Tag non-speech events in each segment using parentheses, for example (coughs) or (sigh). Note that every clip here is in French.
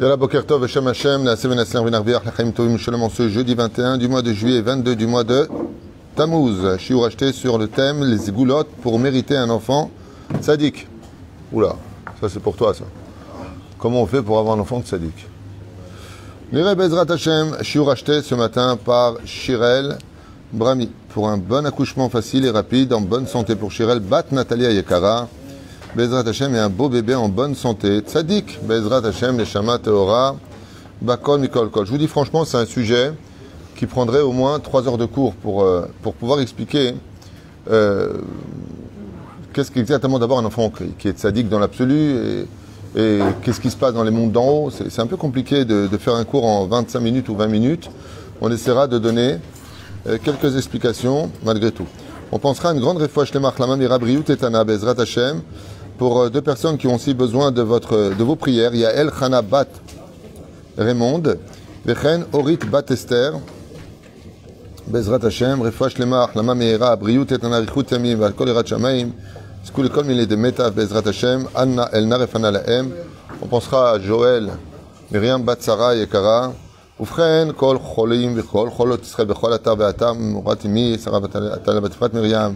Yalla Boker Tov, Hashem Hashem, la Seven Asler Vinarviach, la Chaim Tovim Shalom en ce jeudi 21 du mois de juillet et 22 du mois de Tammuz. Shiur acheté sur le thème les goulottes pour mériter un enfant sadique. Oula, ça c'est pour toi ça. Comment on fait pour avoir un enfant sadique Lire Bezrat Hashem, Shiur acheté ce matin par Shirel Brami pour un bon accouchement facile et rapide, en bonne santé pour Shirel, Bat Natalia Yekara. Bezrat Hashem est un beau bébé en bonne santé. Tzadik, Bezrat Hashem, les Shama Teora, Bakol Mikol Kol. Je vous dis franchement, c'est un sujet qui prendrait au moins trois heures de cours pour, euh, pouvoir expliquer euh, qu'est-ce qu'exactement d'abord un enfant qui, est tzaddik dans l'absolu et, qu'est-ce qui se passe dans les mondes d'en haut. C'est un peu compliqué de, faire un cours en 25 minutes ou 20 minutes. On essaiera de donner euh, quelques explications malgré tout. On pensera à une grande réfouche les Lama Mirabriut et Tana Bezrat Hashem pour euh, deux personnes qui ont aussi besoin de, votre, de vos prières. Il y a El Chana Bat Raymond, Vechen Orit Bat Esther, Bezrat Hashem, Refouach Lema Lama Meira, Briut et Tana Richut Yamim, Valkol Erat Shamaim, Skul Kol Mile de Meta, Bezrat Hashem, Anna El Narefana Laem. On pensera à Joël, Myriam Bat Sarah Yekara, ובכן, כל חולים וכל חולות ישראל בכל אתר ואתר, מורת אמי, שרה עטלה בת יפת מרים,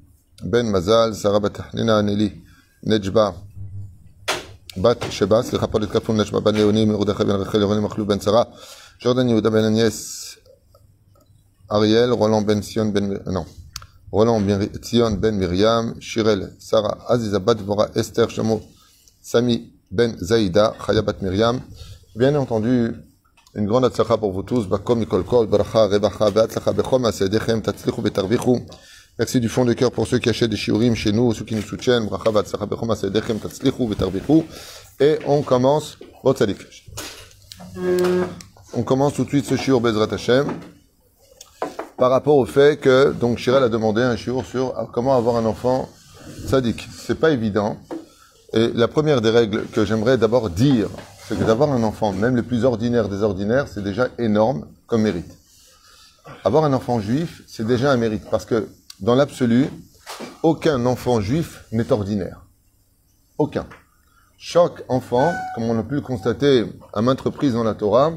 בן מזל, שרה בת חנינה נילי, נג'בה, בת שבה, סליחה פה לתקפון נג'בה בן ליוני, מרדכי בן רחל, ירוני מחלוב בן שרה, ג'ורדן יהודה בן אניאס, אריאל, רולן בן ציון בן, non. Roland Tzion Ben Miriam, Shirel Sarah Aziza Bat Vora Esther Shamo Sami Ben Zaïda Chaya Bat Miriam. Bien entendu, une grande atzlacha pour vous tous. Bakom Mikol Kol, Baracha, Rebacha, Beatzlacha, Bechom, Asedechem, Tatzlichu, Betarvichu. Merci du fond de cœur pour ceux qui achètent des shiurim chez nous, ceux qui nous soutiennent. Et on commence. On commence tout de suite ce shiur Bezrat Hashem par rapport au fait que donc Shirel a demandé un jour sur comment avoir un enfant sadique. C'est pas évident. Et la première des règles que j'aimerais d'abord dire, c'est que d'avoir un enfant, même le plus ordinaire des ordinaires, c'est déjà énorme comme mérite. Avoir un enfant juif, c'est déjà un mérite parce que dans l'absolu, aucun enfant juif n'est ordinaire. Aucun. Chaque enfant, comme on a pu le constater à maintes reprises dans la Torah,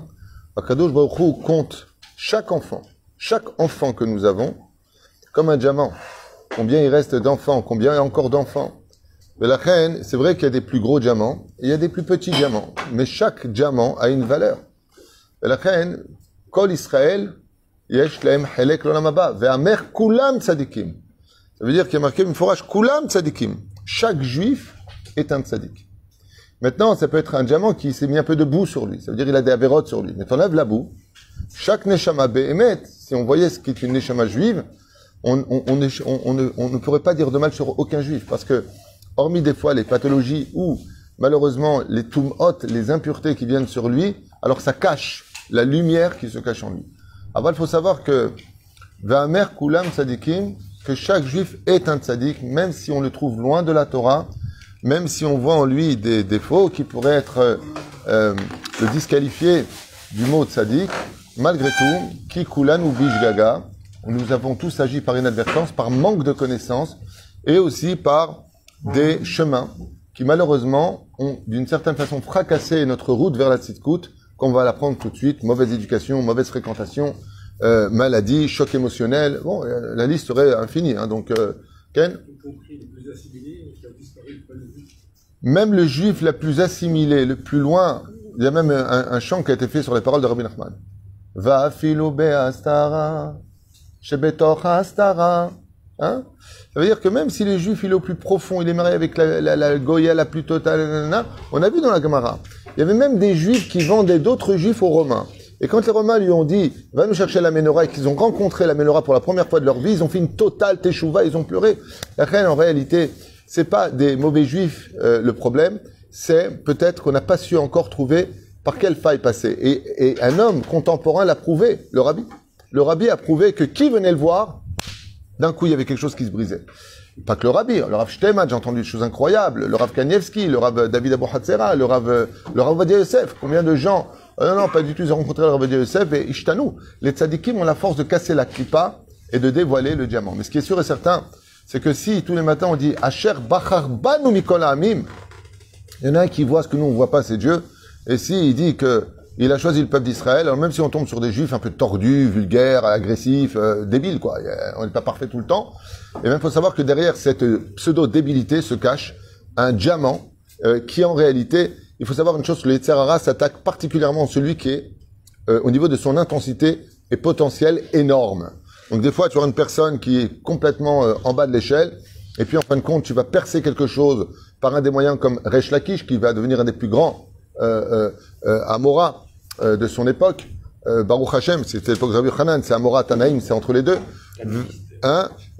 Akadosh Baruch compte chaque enfant chaque enfant que nous avons comme un diamant. Combien il reste d'enfants, combien il y a encore d'enfants. Mais la reine, c'est vrai qu'il y a des plus gros diamants il y a des plus petits diamants. Mais chaque diamant a une valeur. Mais la reine, Kol Israël, Ça veut dire qu'il y a marqué une forage kulam tzadikim. Chaque juif est un tzadik. Maintenant, ça peut être un diamant qui s'est mis un peu de boue sur lui. Ça veut dire qu'il a des avérotes sur lui. Mais t'enlèves la boue. Chaque neshama behemet, si on voyait ce qui est une neshama juive, on, ne, pourrait pas dire de mal sur aucun juif. Parce que, hormis des fois les pathologies ou, malheureusement, les tumhot, les impuretés qui viennent sur lui, alors ça cache la lumière qui se cache en lui. Avant, il faut savoir que, Va'amer kulam tzadikim, que chaque juif est un tzadik, même si on le trouve loin de la Torah, même si on voit en lui des défauts qui pourraient être euh, le disqualifier du mot tzadik, malgré tout, kikulan ou gaga, nous avons tous agi par inadvertance, par manque de connaissances, et aussi par des chemins qui malheureusement ont d'une certaine façon fracassé notre route vers la tzidkout, qu'on va l'apprendre tout de suite, mauvaise éducation, mauvaise fréquentation, euh, maladie, choc émotionnel, bon, euh, la liste serait infinie, hein, donc, euh, Ken Même le juif le plus assimilé, le plus loin, il y a même un, un chant qui a été fait sur les paroles de Rabbi Nachman. Va shebetoch astara. Hein Ça veut dire que même si le juif il est au plus profond, il est marié avec la, la, la Goya la plus totale, nanana, on a vu dans la Gemara, il y avait même des juifs qui vendaient d'autres juifs aux Romains. Et quand les Romains lui ont dit, va nous chercher la menorah, et qu'ils ont rencontré la menorah pour la première fois de leur vie, ils ont fait une totale teshuva, ils ont pleuré. La reine, en réalité, c'est pas des mauvais juifs euh, le problème, c'est peut-être qu'on n'a pas su encore trouver par quelle faille passer et, un homme contemporain l'a prouvé, le rabbi. Le rabbi a prouvé que qui venait le voir, d'un coup, il y avait quelque chose qui se brisait. Pas que le rabbi, le Rav Shteman, j'ai entendu des choses incroyables, le Rav Kanievski, le Rav David Abou Hatzera, le Rav, le Rav Yosef, combien de gens, euh, non, non, pas du tout, ils ont rencontré le Vadia Yosef et Ishtanou. Les tzadikim ont la force de casser la klipa et de dévoiler le diamant. Mais ce qui est sûr et certain, c'est que si tous les matins on dit Asher Bachar Banu Mikola Amim, il y en a un qui voit ce que nous on voit pas, c'est Dieu. Et si il dit que il a choisi le peuple d'Israël, alors même si on tombe sur des juifs un peu tordus, vulgaires, agressifs, euh, débiles, quoi, on n'est pas parfait tout le temps, et même faut savoir que derrière cette pseudo-débilité se cache un diamant euh, qui en réalité, il faut savoir une chose, le Yetzerara s'attaque particulièrement à celui qui est, euh, au niveau de son intensité et potentiel énorme. Donc des fois, tu vois une personne qui est complètement euh, en bas de l'échelle, et puis en fin de compte, tu vas percer quelque chose par un des moyens comme Resh Lakish, qui va devenir un des plus grands euh, euh, Amora de son époque. Baruch Hashem, c'était l'époque de Rabbi Hanan, c'est Amora Tanaïm, c'est entre les deux.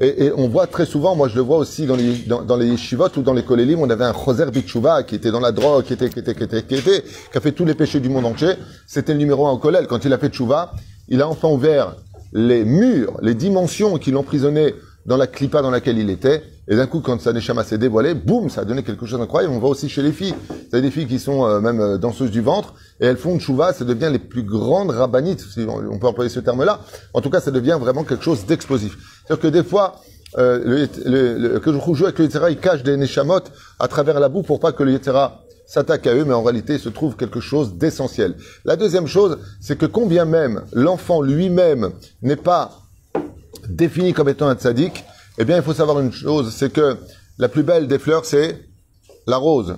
Et, et, on voit très souvent, moi je le vois aussi dans les dans, dans les yeshivot ou dans les kolélim, on avait un Choser Bichouva qui était dans la drogue, qui était qui était qui était qui était qui a fait tous les péchés du monde entier. C'était le numéro un au kollel. Quand il a fait tchouva, il a enfin ouvert les murs, les dimensions qui l'emprisonnaient dans la clipa dans laquelle il était. Et d'un coup, quand sa neshama s'est dévoilée, boum, ça a donné quelque chose d'incroyable. On voit aussi chez les filles. Vous des filles qui sont euh, même euh, danseuses du ventre, et elles font chouva, ça devient les plus grandes rabbanites, si on peut employer ce terme-là. En tout cas, ça devient vraiment quelque chose d'explosif. C'est-à-dire que des fois, euh, le, le, que je avec le Yetzera, il cache des neshamot à travers la boue pour pas que le Yetzera s'attaque à eux, mais en réalité, il se trouve quelque chose d'essentiel. La deuxième chose, c'est que combien même l'enfant lui-même n'est pas défini comme étant un tzaddik, eh bien, il faut savoir une chose, c'est que la plus belle des fleurs, c'est la rose.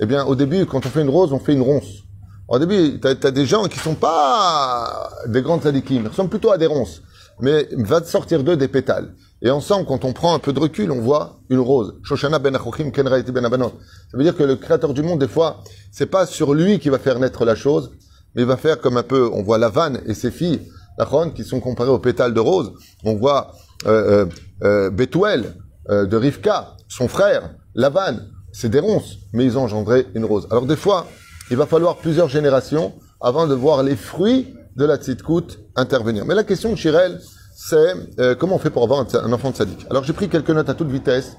Eh bien, au début, quand on fait une rose, on fait une ronce. Au début, tu as, des gens qui sont pas des grands tzadikim, ils ressemblent plutôt à des ronces. Mais va sortir d'eux des pétales. Et ensemble, quand on prend un peu de recul, on voit une rose. Shoshana ben ken ben abanot. Ça veut dire que le créateur du monde, des fois, c'est pas sur lui qui va faire naître la chose, mais il va faire comme un peu, on voit Lavan et ses filles, la qui sont comparées aux pétales de rose. On voit euh, euh, euh, euh, de Rivka, son frère, Lavan, c'est des ronces, mais ils ont engendré une rose. Alors des fois, il va falloir plusieurs générations avant de voir les fruits de la tzitkout intervenir. Mais la question de Chirel, c'est euh, comment on fait pour avoir un, enfant de sadique? Alors j'ai pris quelques notes à toute vitesse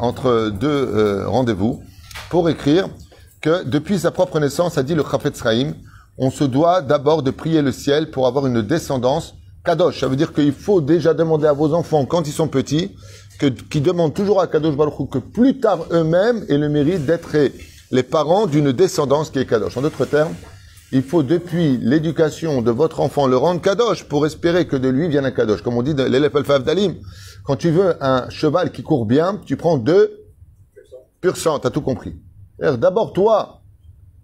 entre deux rendez-vous pour écrire que depuis sa propre naissance, a dit le Chafetz Chaim, on se doit d'abord de prier le ciel pour avoir une descendance Kadosh, ça veut dire qu'il faut déjà demander à vos enfants, quand ils sont petits, que, qui demandent toujours à Kadosh Baruch que plus tard eux-mêmes aient le mérite d'être les parents d'une descendance qui est Kadosh. En d'autres termes, il faut depuis l'éducation de votre enfant le rendre Kadosh pour espérer que de lui vienne un Kadosh. Comme on dit l'élève Dalim, quand tu veux un cheval qui court bien, tu prends deux pur sang, t'as tout compris. D'abord, toi,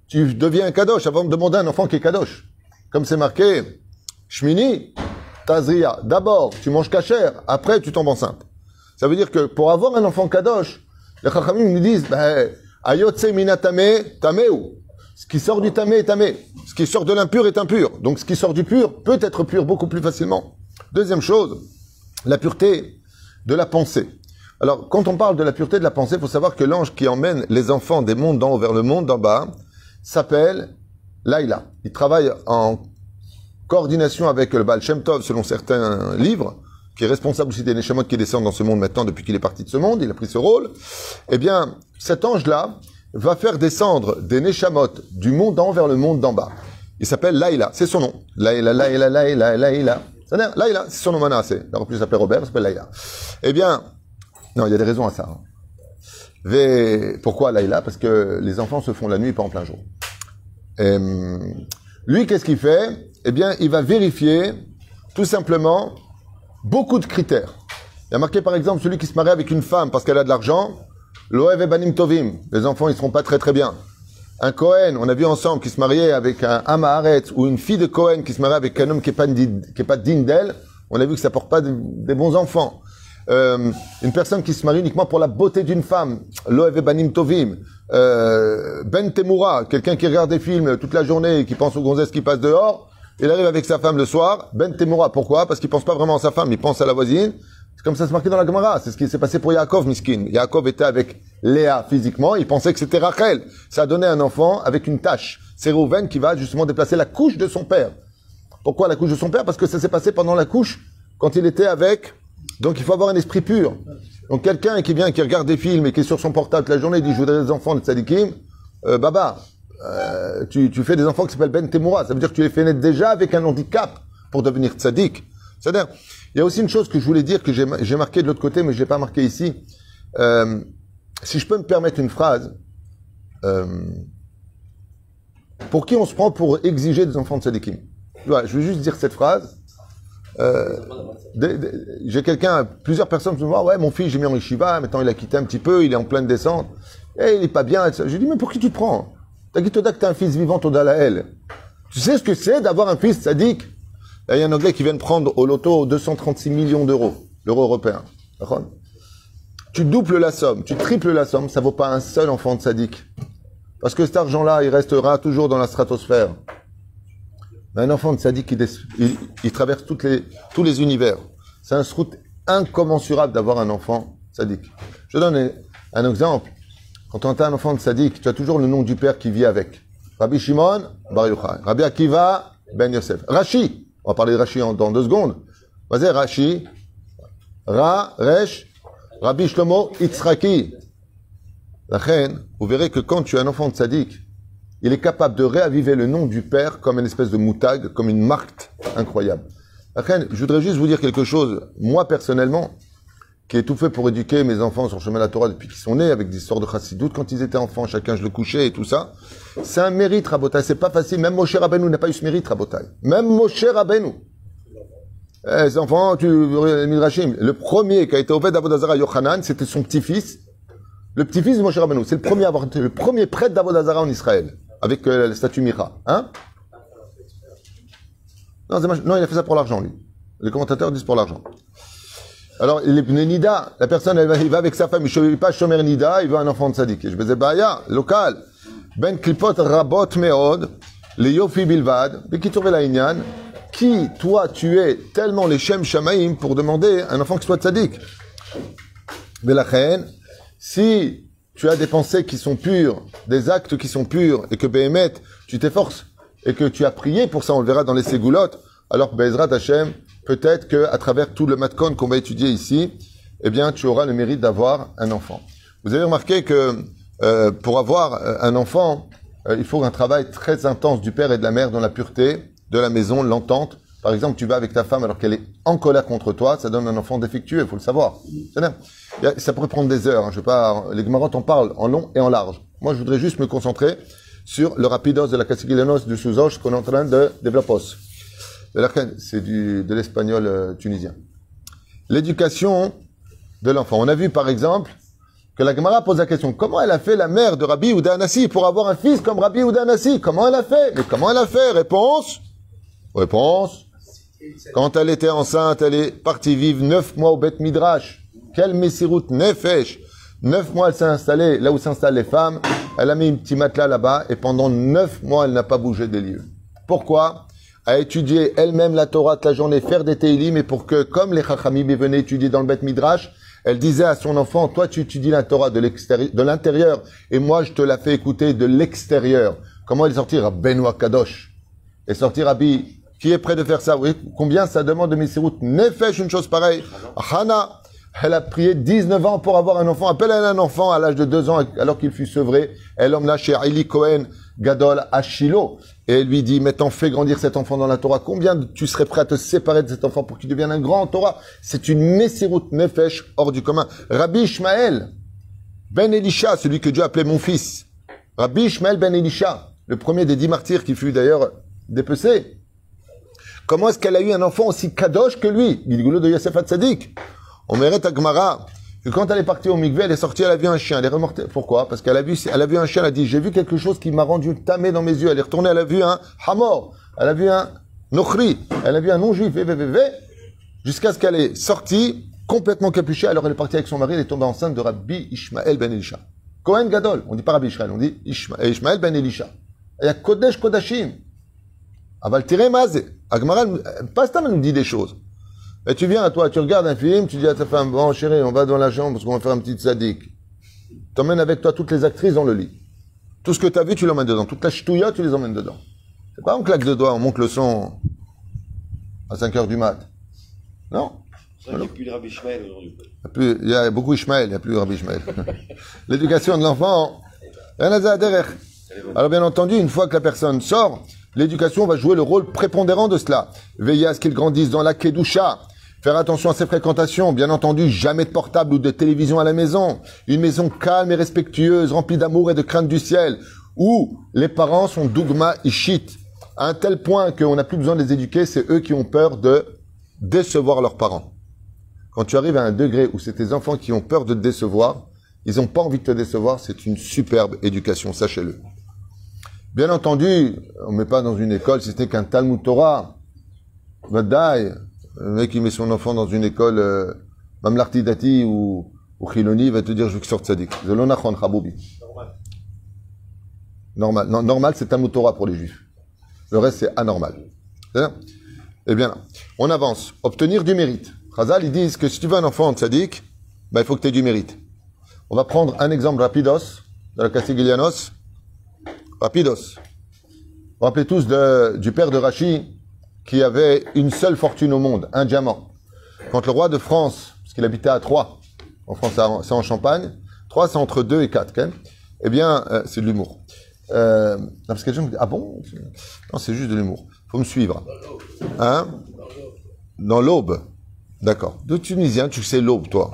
tu deviens un Kadosh avant de demander un enfant qui est Kadosh. Comme c'est marqué, Shmini, Tazria. D'abord, tu manges cachère, après tu tombes enceinte. Ça veut dire que pour avoir un enfant kadosh, les chachamim nous disent, ben, ayotse minatame tameu. Ce qui sort du tamé est tamé. Ce qui sort de l'impur est impur. Donc ce qui sort du pur peut être pur beaucoup plus facilement. Deuxième chose, la pureté de la pensée. Alors, quand on parle de la pureté de la pensée, il faut savoir que l'ange qui emmène les enfants des mondes d'en haut vers le monde d'en bas s'appelle Laïla. Il travaille en coordination avec le Baal Tov, selon certains livres, qui est responsable aussi des Neshamot qui descendent dans ce monde maintenant depuis qu'il est parti de ce monde, il a pris ce rôle, eh bien, cet ange-là va faire descendre des Neshamot du monde d'en vers le monde d'en bas. Il s'appelle Laïla, c'est son nom. Laïla, Laïla, Laïla, Laïla. Laïla, c'est son nom menacé. Il aurait pu s'appeler Robert, il s'appelle Laïla. Eh bien, non, il y a des raisons à ça. Hein. Pourquoi Laïla? Parce que les enfants se font la nuit, pas en plein jour. Lui, qu'est-ce qu'il fait? Eh bien, il va vérifier tout simplement beaucoup de critères. Il y a marqué par exemple celui qui se marie avec une femme parce qu'elle a de l'argent, l'Oev Banim Tovim, les enfants ils seront pas très très bien. Un Cohen, on a vu ensemble qui se mariait avec un Amaharet ou une fille de Cohen qui se mariait avec un homme qui est pas, est pas digne d'elle, on a vu que ça porte pas des bons enfants. Euh, une personne qui se marie uniquement pour la beauté d'une femme, Loev Banim Tovim, euh, Ben Temura, quelqu'un qui regarde des films toute la journée et qui pense aux gonzesses qui passent dehors, il arrive avec sa femme le soir. Ben Temura, pourquoi? Parce qu'il pense pas vraiment à sa femme, il pense à la voisine. C'est comme ça c'est marqué dans la Gemara. C'est ce qui s'est passé pour Yaakov, miskin. Yaakov était avec Léa physiquement. Il pensait que c'était Rachel. Ça a donné un enfant avec une tache. C'est Reuven qui va justement déplacer la couche de son père. Pourquoi la couche de son père? Parce que ça s'est passé pendant la couche quand il était avec. Donc il faut avoir un esprit pur. Donc quelqu'un qui vient, qui regarde des films et qui est sur son portable toute la journée, il dit je voudrais des enfants de Tzadikim. Euh, Baba, euh, tu, tu fais des enfants qui s'appellent Ben Temoura. Ça veut dire que tu les fais naître déjà avec un handicap pour devenir tzaddik. C'est-à-dire, il y a aussi une chose que je voulais dire que j'ai marqué de l'autre côté, mais je l'ai pas marqué ici. Euh, si je peux me permettre une phrase, euh, pour qui on se prend pour exiger des enfants de tzaddikim Voilà, Je vais juste dire cette phrase. Euh, j'ai quelqu'un, plusieurs personnes me disent ouais mon fils j'ai mis en yeshiva, maintenant il a quitté un petit peu, il est en pleine descente, et il est pas bien. Je lui dis mais pour qui tu te prends? T'as dit que t'as un fils vivant, Toda la. Tu sais ce que c'est d'avoir un fils sadique Il y a un Anglais qui vient de prendre au loto 236 millions d'euros, l'euro européen. Tu doubles la somme, tu triples la somme, ça vaut pas un seul enfant de sadique. Parce que cet argent-là, il restera toujours dans la stratosphère. Un enfant de sadique, il, il- traverse toutes les, tous les univers. C'est un route incommensurable d'avoir un enfant sadique. Je donne un, un exemple. Quand on a un enfant de sadique, tu as toujours le nom du père qui vit avec. Rabbi Shimon, Bar Yochai. Rabbi Akiva, Ben Yosef. Rashi, on va parler de Rashi dans deux secondes. Vas-y, Rashi. Ra, Resh, Rabbi Shlomo, Itzraki. La reine, vous verrez que quand tu as un enfant de sadique, il est capable de réaviver le nom du père comme une espèce de moutag, comme une marque incroyable. La reine, je voudrais juste vous dire quelque chose. Moi, personnellement, qui ai tout fait pour éduquer mes enfants sur le chemin de la Torah depuis qu'ils sont nés, avec des histoires de chassidoute, quand ils étaient enfants, chacun je le couchais et tout ça. C'est un mérite, Rabotai. C'est pas facile. Même Moshe Rabbeinu n'a pas eu ce mérite, Rabotai. Même Moshe Rabbeinu. Eh, les enfants, tu, Midrashim, le premier qui a été au fait d'Avodazara Yochanan, c'était son petit-fils. Le petit-fils de Moshe Rabbeinu. C'est le premier à avoir été le premier prêtre d'Avodazara en Israël. Avec euh, le statut Mira. Hein? Non, non, il a fait ça pour l'argent, lui. Les commentateurs disent pour l'argent. Alors, pneus Nida. La personne, elle va, il va avec sa femme, il ne pas Shomer Nida, il veut un enfant de sadique. Je me disais, Baya, local. Ben klipot rabot meod, le yofi bilvad, bekitur la inyan? Qui, toi, tu es tellement les shem shamaim pour demander un enfant qui soit sadique? Belachen, si tu as des pensées qui sont pures, des actes qui sont purs, et que Béhémet, tu t'efforces, et que tu as prié pour ça, on le verra dans les ségoulottes, alors Bezrat Hashem, peut-être que à travers tout le matkon qu'on va étudier ici, eh bien, tu auras le mérite d'avoir un enfant. Vous avez remarqué que euh, pour avoir euh, un enfant, euh, il faut un travail très intense du père et de la mère dans la pureté de la maison, l'entente. Par exemple, tu vas avec ta femme alors qu'elle est en colère contre toi, ça donne un enfant défectueux, il faut le savoir. Ça pourrait prendre des heures. hein, Je vais pas. Les Gemarotes en parlent en long et en large. Moi, je voudrais juste me concentrer sur le rapidos de la Castiglianos du Souzosh qu'on est en train de développer. C'est de l'espagnol euh, tunisien. L'éducation de l'enfant. On a vu par exemple que la Gemara pose la question comment elle a fait la mère de Rabbi Ouda Anassi pour avoir un fils comme Rabbi Ouda Anassi? Comment elle a fait? Mais comment elle a fait? Réponse Réponse quand elle était enceinte, elle est partie vivre neuf mois au Beth Midrash. Quel Messirut Nefesh Neuf mois, elle s'est installée là où s'installent les femmes. Elle a mis un petit matelas là-bas et pendant neuf mois, elle n'a pas bougé des lieux. Pourquoi? À étudier elle-même la Torah toute la journée, faire des Teilim, et pour que, comme les Chachamim venaient étudier dans le Beth Midrash, elle disait à son enfant, toi tu étudies la Torah de l'intérieur, et moi je te la fais écouter de l'extérieur. Comment elle sortir Benoît Kadosh et sortir Rabbi, qui est prêt de faire ça? Oui, combien ça demande de Messirut Nefesh, une chose pareille. Hana, elle a prié 19 ans pour avoir un enfant. Appelle-elle un enfant à l'âge de 2 ans, alors qu'il fut sevré. Elle emmena chez Eli Cohen Gadol à. Et elle lui dit, maintenant fais grandir cet enfant dans la Torah. Combien tu serais prêt à te séparer de cet enfant pour qu'il devienne un grand Torah? C'est une Messirut Nefesh hors du commun. Rabbi Ishmael, Ben Elisha, celui que Dieu appelait mon fils. Rabbi Ishmael Ben Elisha, le premier des dix martyrs qui fut d'ailleurs dépecé. Comment est-ce qu'elle a eu un enfant aussi kadosh que lui? Gilgoulou de Yosef Hatzadik. On mérite à Gemara que quand elle est partie au mikveh, elle est sortie, elle a vu un chien, elle est remontée. Pourquoi? Parce qu'elle a vu, a vu un chien, elle a dit, j'ai vu quelque chose qui m'a rendu tamé dans mes yeux. Elle est retournée, elle a vu un hamor, elle a vu un nochri, elle a vu un non-juif, jusqu'à ce qu'elle est sortie, complètement capuchée, alors elle est partie avec son mari, elle est tombée enceinte de Rabbi Ishmael ben Elisha. Kohen Gadol, on dit pas Rabbi Ishmael, on dit Ishma- Ishmael ben Elisha. Il y a Kodesh Kodashim. Aval tiré mazé. Agmara, pas Stam, elle nous dit des choses. Et tu viens à toi, tu regardes un film, tu dis à ta femme, bon chérie, on va dans la chambre parce qu'on va faire un petit sadique. T'emmènes avec toi toutes les actrices dans le lit. Tout ce que tu as vu, tu l'emmènes dedans. Toute la ch'touilla, tu les emmènes dedans. C'est pas un claque de doigts, on monte le son à 5 heures du mat. Non qu'il n'y a plus de Rabbi Ishmael aujourd'hui. Il y a il beaucoup Ishmael, il n'y a plus Rabbi Ishmael. (laughs) L'éducation de l'enfant. Alors bien entendu, une fois que la personne sort, l'éducation va jouer le rôle prépondérant de cela. Veiller à ce qu'il grandisse dans la kedusha. Faire attention à ses fréquentations. Bien entendu, jamais de portable ou de télévision à la maison. Une maison calme et respectueuse, remplie d'amour et de crainte du ciel. Où les parents sont dogma ishit. À un tel point qu'on n'a plus besoin de les éduquer, c'est eux qui ont peur de décevoir leurs parents. Quand tu arrives à un degré où c'est tes enfants qui ont peur de te décevoir, ils n'ont pas envie de te décevoir, c'est une superbe éducation, sachez-le. Bien entendu, on ne met pas dans une école si n'est qu'un Talmud Torah. Vadaï, le mec qui met son enfant dans une école euh, Mamlarti Dati ou, il va te dire je veux qu'il sorte sadique. Zelonachon Chaboubi. Normal. Non, normal, c'est Talmud Torah pour les juifs. Le reste, c'est anormal. C'est-à-dire Eh bien, on avance. Obtenir du mérite. Chazal, ils disent que si tu veux un enfant sadique, ben, il faut que tu aies du mérite. On va prendre un exemple rapidos, de la Castiglianos. Rapidos. Vous vous rappelez tous de- du père de Rachid? Qui avait une seule fortune au monde, un diamant. Quand le roi de France, parce qu'il habitait à Troyes, en France c'est en- Champagne, Troyes c'est entre 2 et 4 quand même, eh bien, euh, c'est de l'humour. Euh, parce que les gens me disent, ah bon? Non, c'est juste de l'humour. faut me suivre. Hein? Dans l'aube. D'accord. De Tunisien, tu sais l'aube, toi?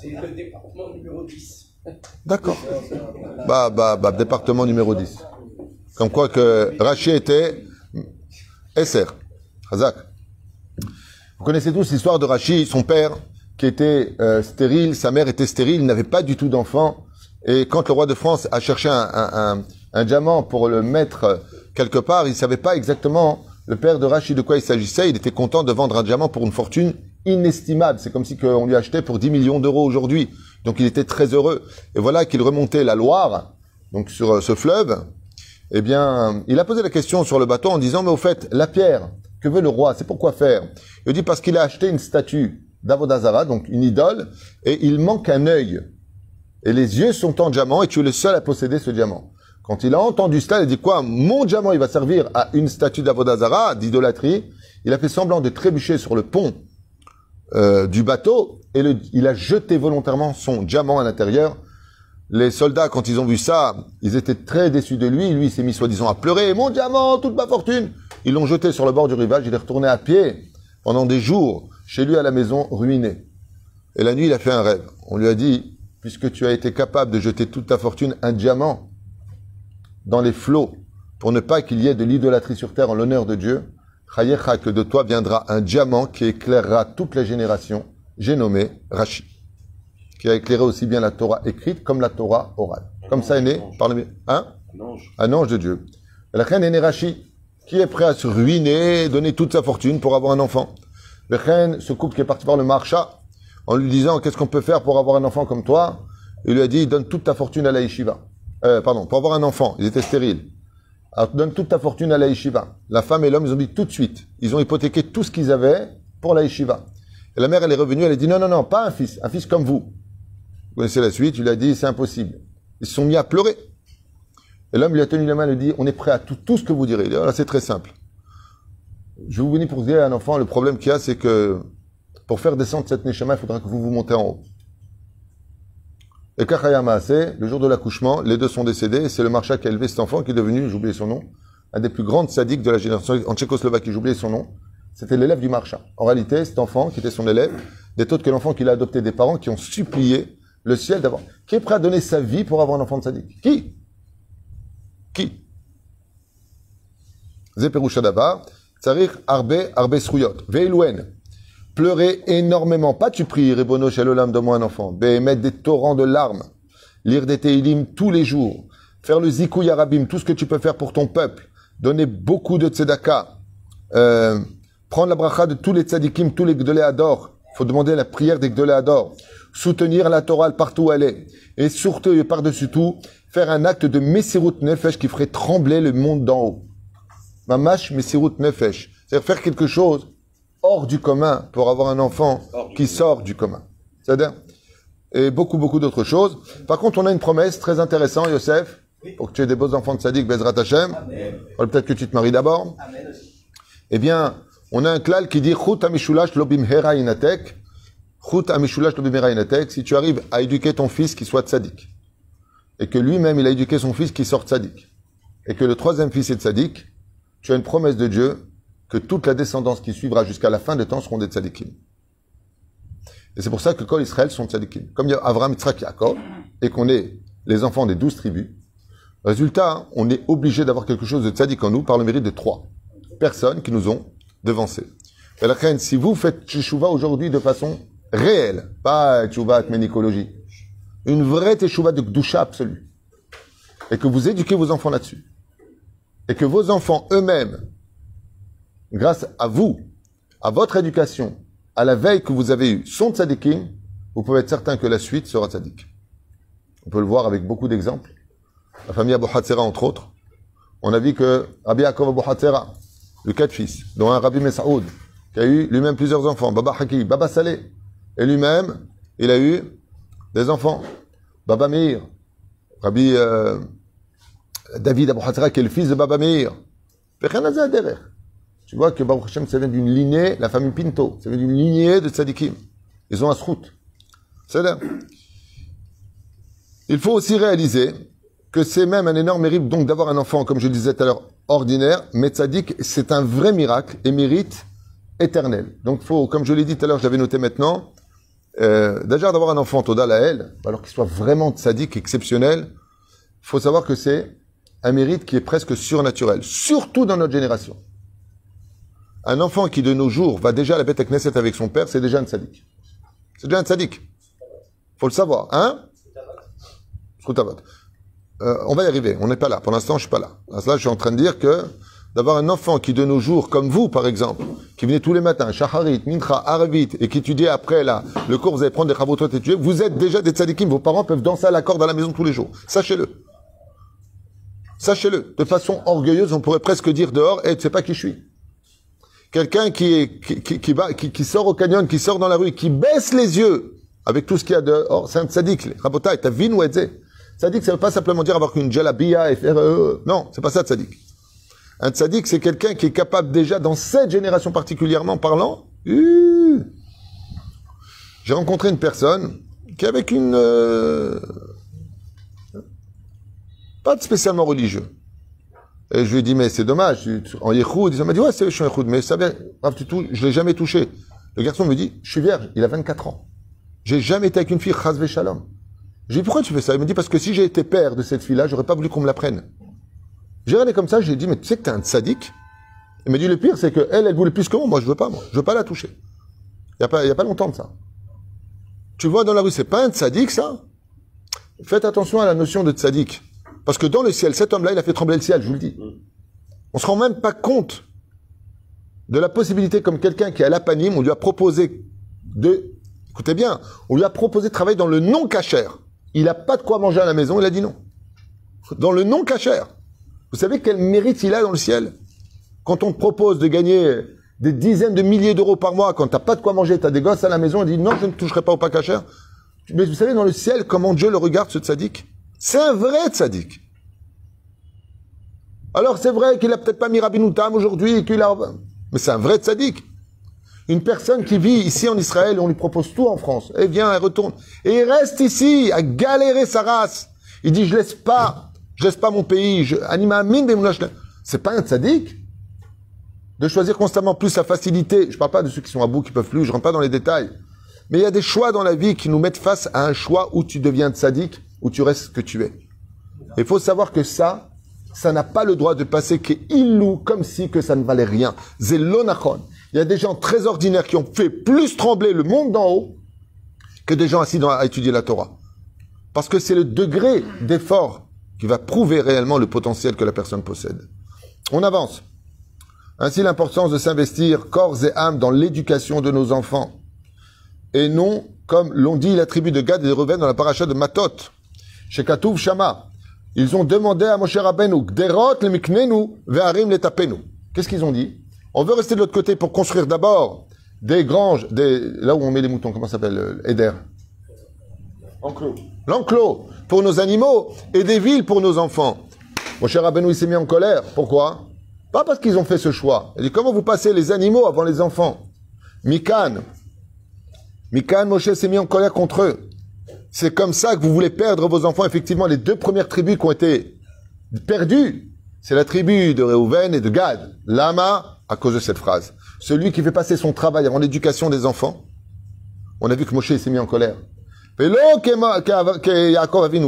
C'est le département numéro 10. D'accord. Bah, bah, bah, département numéro 10. Comme quoi que Rachid était SR. Razak. Vous connaissez tous l'histoire de Rachid, son père, qui était euh, stérile, sa mère était stérile, il n'avait pas du tout d'enfant. Et quand le roi de France a cherché un, un, diamant pour le mettre quelque part, il savait pas exactement, le père de Rachid, de quoi il s'agissait. Il était content de vendre un diamant pour une fortune inestimable. C'est comme si on lui achetait pour 10 millions d'euros aujourd'hui. Donc il était très heureux. Et voilà qu'il remontait la Loire, donc sur euh, ce fleuve. Eh bien, il a posé la question sur le bateau en disant, mais au fait, la pierre, que veut le roi? C'est pourquoi faire? Il dit parce qu'il a acheté une statue d'Avodazara, donc une idole, et il manque un œil. Et les yeux sont en diamant, et tu es le seul à posséder ce diamant. Quand il a entendu cela, il a dit quoi? Mon diamant, il va servir à une statue d'Avodazara, d'idolâtrie. Il a fait semblant de trébucher sur le pont euh, du bateau, et il a jeté volontairement son diamant à l'intérieur. Les soldats, quand ils ont vu ça, ils étaient très déçus de lui. Lui, il s'est mis soi-disant à pleurer. Mon diamant, toute ma fortune. Ils l'ont jeté sur le bord du rivage. Il est retourné à pied pendant des jours chez lui à la maison, ruiné. Et la nuit, il a fait un rêve. On lui a dit, puisque tu as été capable de jeter toute ta fortune, un diamant dans les flots, pour ne pas qu'il y ait de l'idolâtrie sur terre en l'honneur de Dieu, que de toi viendra un diamant qui éclairera toute la génération. J'ai nommé Rashi qui a éclairé aussi bien la Torah écrite comme la Torah orale. Comme ça est né par le... Hein Un ange. Un ange de Dieu. La reine est née Rashi, qui est prêt à se ruiner, donner toute sa fortune pour avoir un enfant. Le reine, ce couple qui est parti voir le marcha, en lui disant qu'est-ce qu'on peut faire pour avoir un enfant comme toi, il lui a dit donne toute ta fortune à la yeshiva. Euh, pardon, pour avoir un enfant, ils étaient stériles. Alors donne toute ta fortune à la yeshiva. La femme et l'homme, ils ont dit tout de suite. Ils ont hypothéqué tout ce qu'ils avaient pour la yeshiva. Et la mère, elle est revenue, elle a dit non, non, non, pas un fils, un fils comme vous. Vous connaissez la suite, il a dit c'est impossible. Ils se sont mis à pleurer. Et l'homme lui a tenu la main et lui dit on est prêt à tout, tout ce que vous direz. Il dit, voilà, c'est très simple. Je vous venir pour dire à un enfant, le problème qu'il y a, c'est que pour faire descendre cette neshama, il faudra que vous vous montez en haut. Et Kachaya Maaseh, le jour de l'accouchement, les deux sont décédés, et c'est le marcha qui a élevé cet enfant qui est devenu, j'ai son nom, un des plus grands sadiques de la génération en Tchécoslovaquie, j'ai son nom. C'était l'élève du marcha. En réalité, cet enfant, qui était son élève, n'est autre que l'enfant qu'il a adopté des parents qui ont supplié le ciel d'avoir. Qui est prêt à donner sa vie pour avoir un enfant de sadique? Qui? Qui? Zeperusha davar, tsarich arbe arbe sruyot, veiluen. Pleurer énormément, pas tu pries, Rebono Shalolam, donne-moi un enfant. Behemet des torrents de larmes. Lire des Teilim tous les jours. Faire le Zikouy Arabim, tout ce que tu peux faire pour ton peuple. Donner beaucoup de tzedaka. Euh, prendre la bracha de tous les tzadikim, tous les gdoléadors. faut demander la prière des gdoléadors. Soutenir la Torah partout où elle est. Et surtout, et par-dessus tout, faire un acte de Messirut Nefesh qui ferait trembler le monde d'en haut. Mamash Messirut Nefesh. C'est-à-dire faire quelque chose hors du commun pour avoir un enfant qui sort du commun. C'est-à-dire Et beaucoup, beaucoup d'autres choses. Par contre, on a une promesse très intéressante, Yosef, pour que tu aies des beaux enfants de Sadik, Bezrat Hashem. Peut-être que tu te maries d'abord. Eh bien, on a un klal qui dit Chut amishulash lobim hera inatek. Si tu arrives à éduquer ton fils qui soit tzaddik, et que lui-même il a éduqué son fils qui sort tzaddik, et que le troisième fils est tzaddik, tu as une promesse de Dieu que toute la descendance qui suivra jusqu'à la fin des temps seront des tzaddikim. Et c'est pour ça que Kol Israël sont tzaddikim. Comme il y a Avraham, Yitzhak, Yaakov, et qu'on est les enfants des douze tribus, résultat, on est obligé d'avoir quelque chose de tzaddik en nous par le mérite de trois personnes qui nous ont devancés. Si vous faites teshuva aujourd'hui de façon réelle, pas teshuva ménicologie, une vraie teshuva de gdusha absolue, et que vous éduquez vos enfants là-dessus, et que vos enfants eux-mêmes, grâce à vous, à votre éducation, à la veille que vous avez eue, sont tzadikim, vous pouvez être certain que la suite sera tzadik. On peut le voir avec beaucoup d'exemples. La famille Abu entre autres. On a vu que Rabbi Yaakov Abu Hatzera, le quatre fils, dont un Rabbi Messaoud, qui a eu lui-même plusieurs enfants, Baba Haki, Baba Saleh, et lui-même, il a eu des enfants. Baba Meir, Rabbi euh, David Abu Hatzera, qui est le fils de Baba Meir. Tu vois que Baruch Hashem, ça vient d'une lignée, la famille Pinto, ça vient d'une lignée de tzadikim. Ils ont un srout. C'est. Il faut aussi réaliser que c'est même un énorme mérite d'avoir un enfant, comme je le disais tout à l'heure, ordinaire, mais tzaddik, c'est un vrai miracle et mérite éternel. Donc comme je l'ai dit tout à l'heure, j'avais noté maintenant, euh, déjà d'avoir un enfant Toda la elle, alors qu'il soit vraiment tzaddik, exceptionnel, faut savoir que c'est un mérite qui est presque surnaturel, surtout dans notre génération. Un enfant qui de nos jours va déjà à la bête à Knesset avec son père, c'est déjà un tzaddik. C'est déjà un tzaddik. Faut le savoir, hein? Euh, on va y arriver, on n'est pas là. Pour l'instant, je suis pas là. À cela, je suis en train de dire que d'avoir un enfant qui de nos jours, comme vous par exemple, qui venait tous les matins, Shacharit, Mincha, Arvit, et qui étudiait après là, le cours, vous allez prendre des chavotot et tuer, vous êtes déjà des tzadikim, vos parents peuvent danser à la corde à la maison tous les jours. Sachez-le. Sachez-le. De façon orgueilleuse, on pourrait presque dire dehors, et tu sais pas qui je suis. Quelqu'un qui, est, qui, qui, qui sort au canyon, qui sort dans la rue, qui baisse les yeux avec tout ce qu'il y a dehors, c'est un tzadik. Rabotai, t'as vu ou Tzadik, ça veut pas simplement dire avoir une jalabia et faire, euh, non, c'est pas ça tzadik. Un tzadik, c'est quelqu'un qui est capable déjà, dans cette génération particulièrement parlant, euh, j'ai rencontré une personne qui avec une, euh, pas de spécialement religieux. Et je lui ai dit, mais c'est dommage, en Yehoud, il m'a dit, ouais, c'est, je suis en Yehoud, mais ça vient, je l'ai jamais touché. Le garçon me dit, je suis vierge, il a 24 ans. J'ai jamais été avec une fille, chazve shalom. J'ai dit, pourquoi tu fais ça? Il me dit, parce que si j'ai été père de cette fille-là, j'aurais pas voulu qu'on me la prenne. J'ai regardé comme ça, j'ai dit, mais tu sais que t'es un sadique Il m'a dit, le pire, c'est que elle, elle voulait plus que moi, moi je veux pas, moi. Je veux pas la toucher. Il y a pas, y a pas longtemps de ça. Tu vois dans la rue, c'est pas un sadique, ça? Faites attention à la notion de tzaddik. Parce que dans le ciel, cet homme-là, il a fait trembler le ciel, je vous le dis. On se rend même pas compte de la possibilité, comme quelqu'un qui est à l'Apanim, on lui a proposé de, écoutez bien, on lui a proposé de travailler dans le non cachère. Il a pas de quoi manger à la maison, il a dit non. Dans le non cachère. Vous savez quel mérite il a dans le ciel? Quand on te propose de gagner des dizaines de milliers d'euros par mois, quand t'as pas de quoi manger, t'as des gosses à la maison, il dit non, je ne toucherai pas au pas cachère. Mais vous savez, dans le ciel, comment Dieu le regarde, ce tzaddik? C'est un vrai tzaddik. Alors, c'est vrai qu'il a peut-être pas mis Rabbi Noutam aujourd'hui. Mais c'est un vrai tzaddik. Une personne qui vit ici en Israël, on lui propose tout en France. Et vient, elle retourne. Et il reste ici, à galérer sa race. Il dit, je laisse pas, je laisse pas mon pays, je, anima mine C'est pas un tzaddik. De choisir constamment plus la facilité. Je parle pas de ceux qui sont à bout, qui peuvent plus, je rentre pas dans les détails. Mais il y a des choix dans la vie qui nous mettent face à un choix où tu deviens tzaddik, où tu restes ce que tu es. Il faut savoir que ça, ça n'a pas le droit de passer qui est illou, comme si que ça ne valait rien. Zelonachon. Il y a des gens très ordinaires qui ont fait plus trembler le monde d'en haut que des gens assis dans- à étudier la Torah. Parce que c'est le degré d'effort qui va prouver réellement le potentiel que la personne possède. On avance. Ainsi l'importance de s'investir corps et âme dans l'éducation de nos enfants. Et non, comme l'ont dit la tribu de Gad et de Reuven dans la paracha de Matot. Chez Katouv Shama. Ils ont demandé à Moshe Rabbeinu, Gderot le miknenu, ve'arim le tapenu. Qu'est-ce qu'ils ont dit? On veut rester de l'autre côté pour construire d'abord des granges, des, là où on met les moutons, comment ça s'appelle euh, Eder Enclos. L'enclos pour nos animaux et des villes pour nos enfants. Mon cher il s'est mis en colère. Pourquoi? Pas parce qu'ils ont fait ce choix. Il dit comment vous passez les animaux avant les enfants? Mikan. Mikan, Moshe s'est mis en colère contre eux. C'est comme ça que vous voulez perdre vos enfants. Effectivement, les deux premières tribus qui ont été perdues, c'est la tribu de Reuven et de Gad. Lama, à cause de cette phrase. Celui qui fait passer son travail avant l'éducation des enfants. On a vu que Moshe s'est mis en colère. Et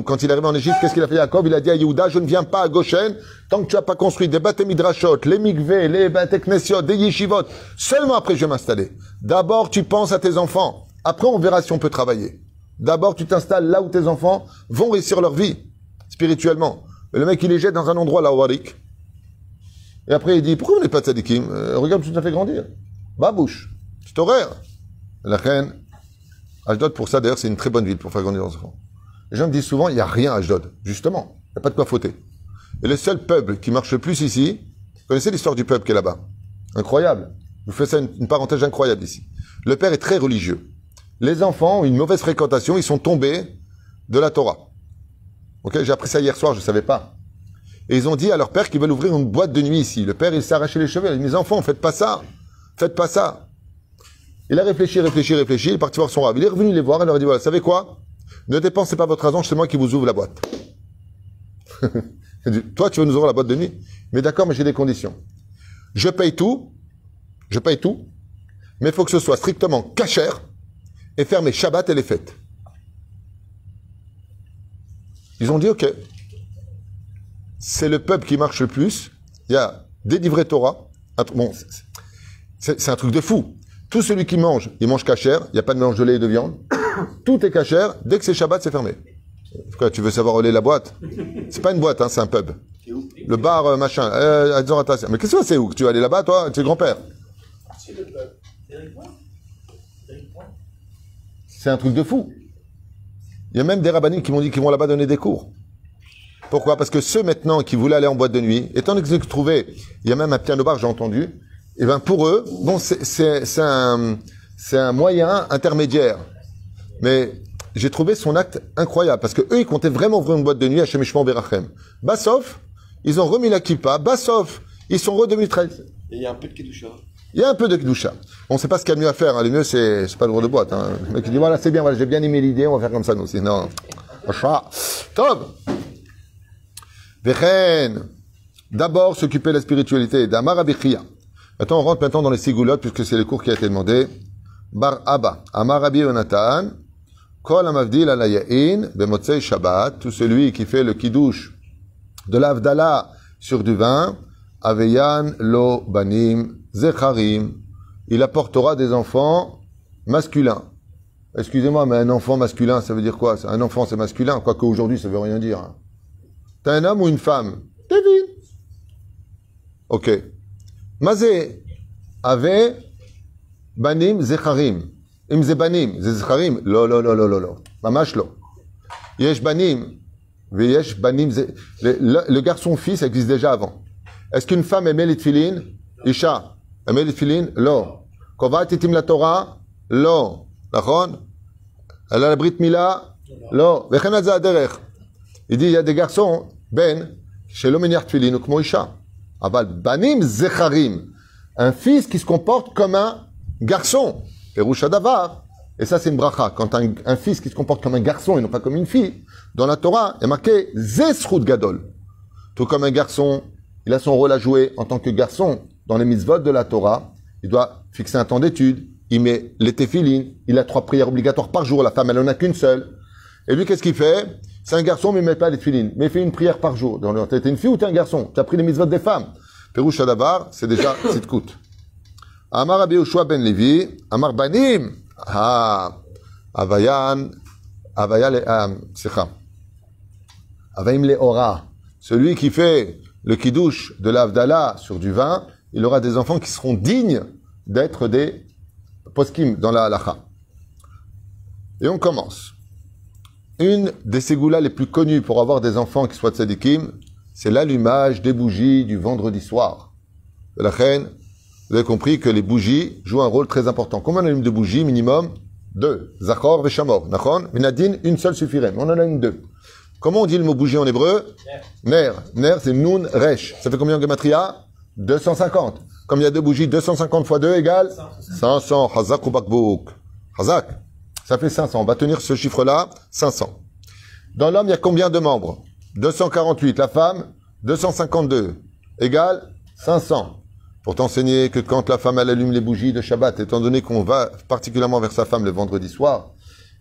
quand il est arrivé en Égypte, qu'est-ce qu'il a fait Yaakov? Il a dit à Yehuda, je ne viens pas à Goshen tant que tu n'as pas construit des bâtés midrashot, les mikveh, les knessiot, des yeshivot. Seulement après, je vais m'installer. D'abord, tu penses à tes enfants. Après, on verra si on peut travailler. D'abord, tu t'installes là où tes enfants vont réussir leur vie, spirituellement. Mais le mec, il les jette dans un endroit là, au Harik. Et après, il dit, pourquoi vous n'êtes pas tzadikim? Euh, Regarde, tu t'as fait grandir. Babouche. C'est horaire. La reine, Ashdod, pour ça, d'ailleurs, c'est une très bonne ville pour faire grandir les enfants. Les gens me disent souvent, il n'y a rien à Ashdod. Justement, il n'y a pas de quoi fauter. Et le seul peuple qui marche le plus ici, vous connaissez l'histoire du peuple qui est là-bas? Incroyable. Je vous fais ça une, une parenthèse incroyable ici. Le père est très religieux. Les enfants ont une mauvaise fréquentation, ils sont tombés de la Torah. J'ai appris ça hier soir, je ne savais pas. Et ils ont dit à leur père qu'ils veulent ouvrir une boîte de nuit ici. Le père, il s'est arraché les cheveux. Il a dit, mes enfants, faites pas ça. Faites pas ça. Il a réfléchi, réfléchi, réfléchi. Il est parti voir son rab. Il est revenu les voir. Il leur a dit, voilà, savez quoi? Ne dépensez pas votre argent, c'est moi qui vous ouvre la boîte. (laughs) Toi, tu veux nous ouvrir la boîte de nuit? Mais d'accord, mais j'ai des conditions. Je paye tout. Je paye tout. Mais il faut que ce soit strictement cachère et faire mes Shabbat et les fêtes. Ils ont dit, OK. C'est le peuple qui marche le plus. Il y a des livrets Torah. Bon, c'est un truc de fou. Tout celui qui mange, il mange cachère. Il n'y a pas de mélange de lait et de viande. (coughs) Tout est cachère. Dès que c'est Shabbat, c'est fermé. Pourquoi tu veux savoir où est la boîte? C'est pas une boîte, hein, c'est un pub. Le bar, euh, machin. Euh. Mais qu'est-ce que c'est où? Tu vas aller là-bas, toi? Tu es grand-père. C'est un truc de fou. Il y a même des rabbinines qui m'ont dit qu'ils vont là-bas donner des cours. Pourquoi? Parce que ceux maintenant qui voulaient aller en boîte de nuit, étant donné qu'ils trouvaient, il y a même un piano bar, j'ai entendu, et ben pour eux, bon, c'est- c'est c'est un, c'est un moyen intermédiaire. Mais j'ai trouvé son acte incroyable, parce que eux, ils comptaient vraiment ouvrir une boîte de nuit à Shemishman Berachem. Bassof, ils ont remis la kippa. Bassof, ils sont re 2013. Et il y a un peu de Kedusha. Il y a un peu de Kedusha. On ne sait pas ce qu'il y a de mieux à faire. hein. Le mieux, c'est, c'est pas l'ouvre de boîte. Hein. Le mec, il dit, voilà, c'est bien, voilà, j'ai bien aimé l'idée, on va faire comme ça, nous aussi. Non. Top. D'abord, s'occuper de la spiritualité. D'Amar Maintenant, on rentre maintenant dans les sigoulottes, puisque c'est le cours qui a été demandé. Bar Abba. Amar Rabbi Yonatan. Kol Amavdil ala Ya'in. Bemotzei Shabbat. Tout celui qui fait le kiddush de l'Avdallah sur du vin. Aveyan lo banim zecharim. Il apportera des enfants masculins. Excusez-moi, mais un enfant masculin, ça veut dire quoi? Un enfant, c'est masculin, quoique aujourd'hui, ça veut rien dire. T'as un homme ou une femme? David. Ok. Mazé avait banim zecharim. Im ze banim, ze zecharim. Lo, lo, lo, lo, lo, lo. Mamash lo. Yesh banim. Veyesh banim. ze- Le, le- le garçon-fils existe déjà avant. Est-ce qu'une femme aimait les tefilines Isha. Aimait les tefilines Lo. Kovat itim la Torah Lo. Nachon Elle a la Brit Mila Lo. Vechen al זה הדרך. Il dit, il y a des garçons, Ben, שלא מניח תפילין הוא כמו אישה. Aval banim zecharim. Un fils qui se comporte comme un garçon. Davar. Et ça, c'est une bracha. Quand un, fils qui se comporte comme un garçon et non pas comme une fille, dans la Torah, est marqué Zesrut Gadol. Tout comme un garçon, il a son rôle à jouer en tant que garçon dans les mitzvot de la Torah. Il doit fixer un temps d'étude. Il met les téfilines. Il a trois prières obligatoires par jour. La femme, elle en a qu'une seule. Et lui, qu'est-ce qu'il fait? C'est un garçon, mais il met pas les téphilines. Mais il fait une prière par jour. Donc, T'es une fille ou t'es un garçon? Tu as pris les mitzvot des femmes. Pérouche Adabar, c'est déjà (coughs) Sitkut. Amar Rabbi Yoshua ben Levi, Amar Banim, ah, Avayan, Avaya le, ah, Slicha. Avaim le Ora. Celui qui fait le kiddush de l'Avdallah sur du vin, il aura des enfants qui seront dignes d'être des poskim dans la halacha. Et on commence. Une des ségoulas les plus connues pour avoir des enfants qui soient tzadikim, c'est l'allumage des bougies du vendredi soir. De la reine, vous avez compris que les bougies jouent un rôle très important. Combien on allume de bougies Minimum? Deux. Zachor veshamor. Nachon Minadin, une seule suffirait. Mais on en allume deux. Comment on dit le mot bougie en hébreu? Ner. Ner, c'est Nun Resh. Ça fait combien en gematria? 250. Comme il y a deux bougies, 250 fois 2 égale 500. Hazak ou bakbouk? Hazak. Ça fait 500. On va tenir ce chiffre-là, 500. Dans l'homme, il y a combien de membres? 248. La femme, 252. Égale 500 pour t'enseigner que quand la femme allume les bougies de Shabbat, étant donné qu'on va particulièrement vers sa femme le vendredi soir,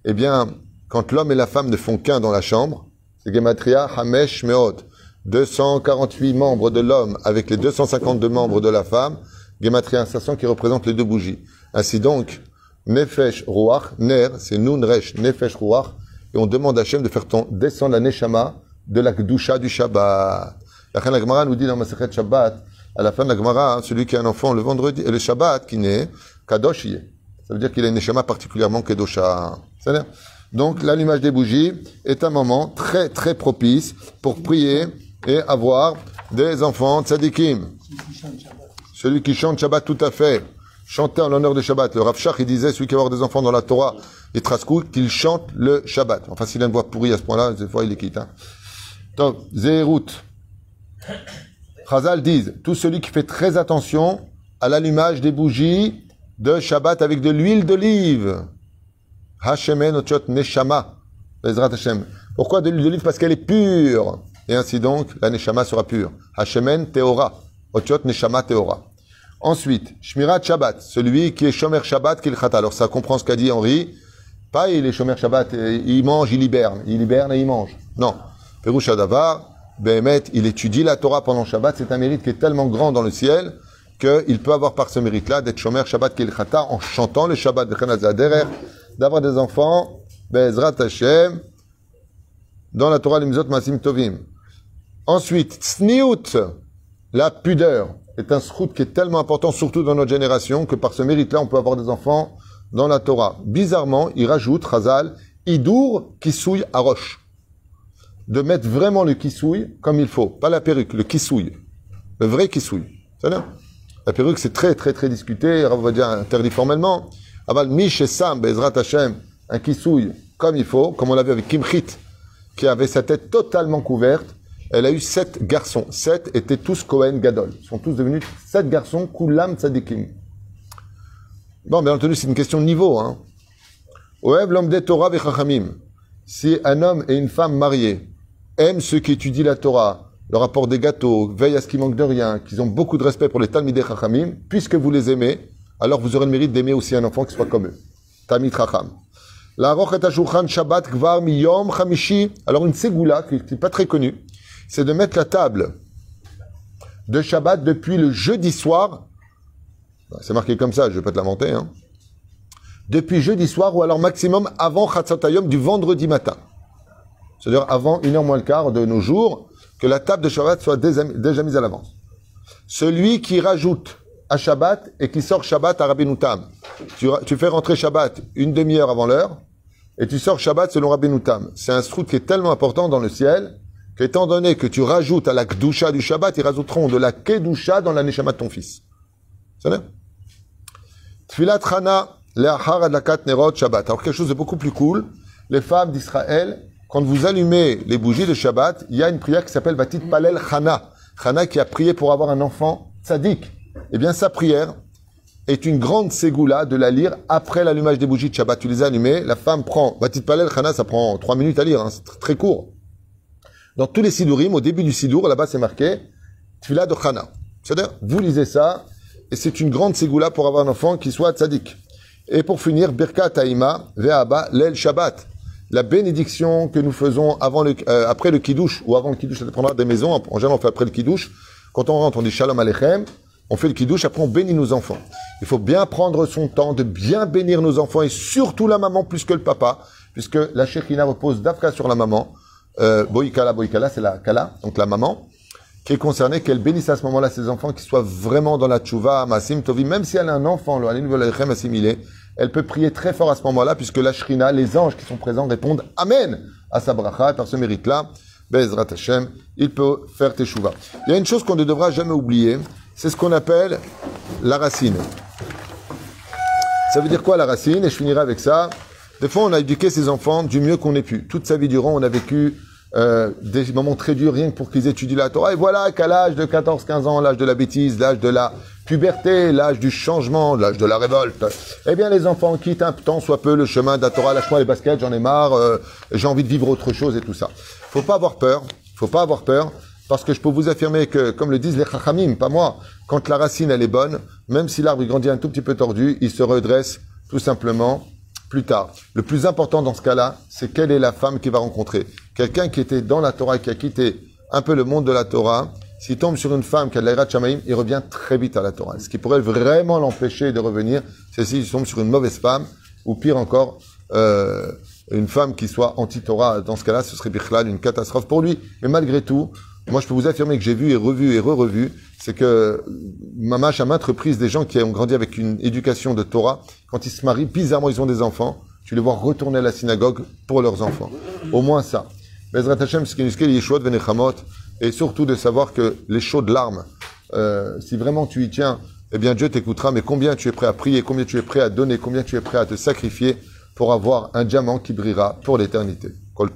eh bien, quand l'homme et la femme ne font qu'un dans la chambre, c'est Gematria Hamesh Meot, 248 membres de l'homme avec les 252 membres de la femme, Gematria 500 qui représente les deux bougies. Ainsi donc, Nefesh Ruach, Ner, c'est Nun Resh, Nefesh Ruach, et on demande à Hachem de faire descendre la Neshama de la Gdusha du Shabbat. La Gemara nous dit dans Masechet Shabbat, à la fin de la Gemara, celui qui a un enfant le vendredi et le Shabbat qui naît, Kadosh Ça veut dire qu'il a une neshama particulièrement Kedosha. Donc l'allumage des bougies est un moment très très propice pour prier et avoir des enfants tzadikim. Celui qui chante Shabbat tout à fait. Chanter en l'honneur de Shabbat. Le Rav Shach, il disait, celui qui va avoir des enfants dans la Torah et Traskou, qu'il chante le Shabbat. Enfin, s'il a une voix pourrie à ce point-là, des fois, il est quitte. Hein. Donc, Zérout. Chazal disent, tout celui qui fait très attention à l'allumage des bougies de Shabbat avec de l'huile d'olive. Hashemen ochot neshama. Pourquoi de l'huile d'olive? Parce qu'elle est pure. Et ainsi donc, la neshama sera pure. Hashemen teora. Ochot neshama teora. Ensuite, Shmirat Shabbat, celui qui est Shomer Shabbat qu'il chata. Alors ça comprend ce qu'a dit Henri. Pas il est Shomer Shabbat, il mange, il hiberne. Il hiberne et il mange. Non. Peroucha Davar, Béhémet, il étudie la Torah pendant Shabbat. C'est un mérite qui est tellement grand dans le ciel qu'il peut avoir par ce mérite-là d'être Shomer Shabbat Kilchata en chantant le Shabbat de d'avoir des enfants, Bezrat Hashem, dans la Torah Limzot Masim Tovim. Ensuite, Tsniout, la pudeur, est un srout qui est tellement important, surtout dans notre génération, que par ce mérite-là, on peut avoir des enfants dans la Torah. Bizarrement, il rajoute, Razal, Idour qui souille à roche de mettre vraiment le kissouille comme il faut. Pas la perruque, le kissouille. Le vrai kissouille. La perruque, c'est très, très, très discuté, on va dire interdit formellement. Aval Mish et Sam, Bezrat un kissouille comme il faut, comme on l'a vu avec Kimchit, qui avait sa tête totalement couverte. Elle a eu sept garçons. Sept étaient tous Cohen Gadol. Ils sont tous devenus sept garçons, Kulam Tzadikim. Bon, bien entendu, c'est une question de niveau. Hein. Oev l'homme Torah vechachamim. Si un homme et une femme mariés aiment ceux qui étudient la Torah, le rapport des gâteaux, veillent à ce qu'ils manquent de rien, qu'ils ont beaucoup de respect pour les Talmidei Chachamim, puisque vous les aimez, alors vous aurez le mérite d'aimer aussi un enfant qui soit comme eux. Talmid Chacham. La Shabbat Gvar Miyom Chamishi. Alors une ségoula, qui n'est pas très connue, c'est de mettre la table de Shabbat depuis le jeudi soir. C'est marqué comme ça, je ne vais pas te l'inventer. Hein. Depuis jeudi soir ou alors maximum avant Chatzotayom du vendredi matin c'est-à-dire avant une heure moins le quart de nos jours, que la table de Shabbat soit déjà mise à l'avance. Celui qui rajoute à Shabbat et qui sort Shabbat à Rabbi tu, tu fais rentrer Shabbat une demi-heure avant l'heure, et tu sors Shabbat selon Rabbi C'est un srout qui est tellement important dans le ciel, qu'étant donné que tu rajoutes à la Kedusha du Shabbat, ils rajouteront de la Kedusha dans la Neshama de ton fils. C'est vrai Tfilat Chana, Nerot Shabbat. Alors quelque chose de beaucoup plus cool, les femmes d'Israël, quand vous allumez les bougies de Shabbat, il y a une prière qui s'appelle Batit Palel Chana. Chana qui a prié pour avoir un enfant tzaddik. Eh bien, sa prière est une grande ségoula de la lire après l'allumage des bougies de Shabbat. Tu les as allumées, la femme prend Batit Palel Chana, ça prend trois minutes à lire, hein, c'est très court. Dans tous les sidurim, au début du sidour, là-bas c'est marqué Tfila de Chana. C'est-à-dire, vous lisez ça, et c'est une grande ségoula pour avoir un enfant qui soit tzaddik. Et pour finir, Birkat Taïma, Ve'aba, Lel Shabbat la bénédiction que nous faisons euh, après le kidouche ou avant le kidouche, ça dépendra des maisons. En général, on fait après le kidouche. Quand on rentre, on dit shalom aleichem. On fait le kidouche, après on bénit nos enfants. Il faut bien prendre son temps de bien bénir nos enfants et surtout la maman plus que le papa, puisque la shekhinah repose d'Afka sur la maman. Euh, boikala, boikala, c'est la kala, donc la maman, qui est concernée, qu'elle bénisse à ce moment-là ses enfants, qui soient vraiment dans la tchouva, masim, tovi, même si elle a un enfant, elle peut prier très fort à ce moment-là, puisque la shrina, les anges qui sont présents répondent Amen à sa bracha, par ce mérite-là. Bezrat Hashem, il peut faire teshuva. Il y a une chose qu'on ne devra jamais oublier, c'est ce qu'on appelle la racine. Ça veut dire quoi la racine? Et je finirai avec ça. Des fois, on a éduqué ses enfants du mieux qu'on ait pu. Toute sa vie durant, on a vécu euh, des moments très durs rien que pour qu'ils étudient la Torah. Et voilà qu'à l'âge de 14-15 ans, l'âge de la bêtise, l'âge de la puberté, l'âge du changement, l'âge de la révolte, eh bien les enfants quittent un temps soit peu le chemin de la Torah, lâche-moi les baskets, j'en ai marre, euh, j'ai envie de vivre autre chose et tout ça. Faut pas avoir peur, faut pas avoir peur, parce que je peux vous affirmer que, comme le disent les chachamim, pas moi, quand la racine elle est bonne, même si l'arbre grandit un tout petit peu tordu, il se redresse tout simplement plus tard. Le plus important dans ce cas-là, c'est quelle est la femme qu'il va rencontrer. Quelqu'un qui était dans la Torah, qui a quitté un peu le monde de la Torah, s'il tombe sur une femme qui a de Shamaïm, il revient très vite à la Torah. Ce qui pourrait vraiment l'empêcher de revenir, c'est s'il tombe sur une mauvaise femme, ou pire encore, euh, une femme qui soit anti-Torah. Dans ce cas-là, ce serait Bichlal, une catastrophe pour lui. Mais malgré tout, moi je peux vous affirmer que j'ai vu et revu et re-revu, c'est que mamache à maintes reprises des gens qui ont grandi avec une éducation de Torah, quand ils se marient, bizarrement ils ont des enfants, tu les vois retourner à la synagogue pour leurs enfants. Au moins ça. Bezrat Hashem, et surtout de savoir que les chaudes larmes, euh, si vraiment tu y tiens, eh bien Dieu t'écoutera, mais combien tu es prêt à prier, combien tu es prêt à donner, combien tu es prêt à te sacrifier pour avoir un diamant qui brillera pour l'éternité. Kol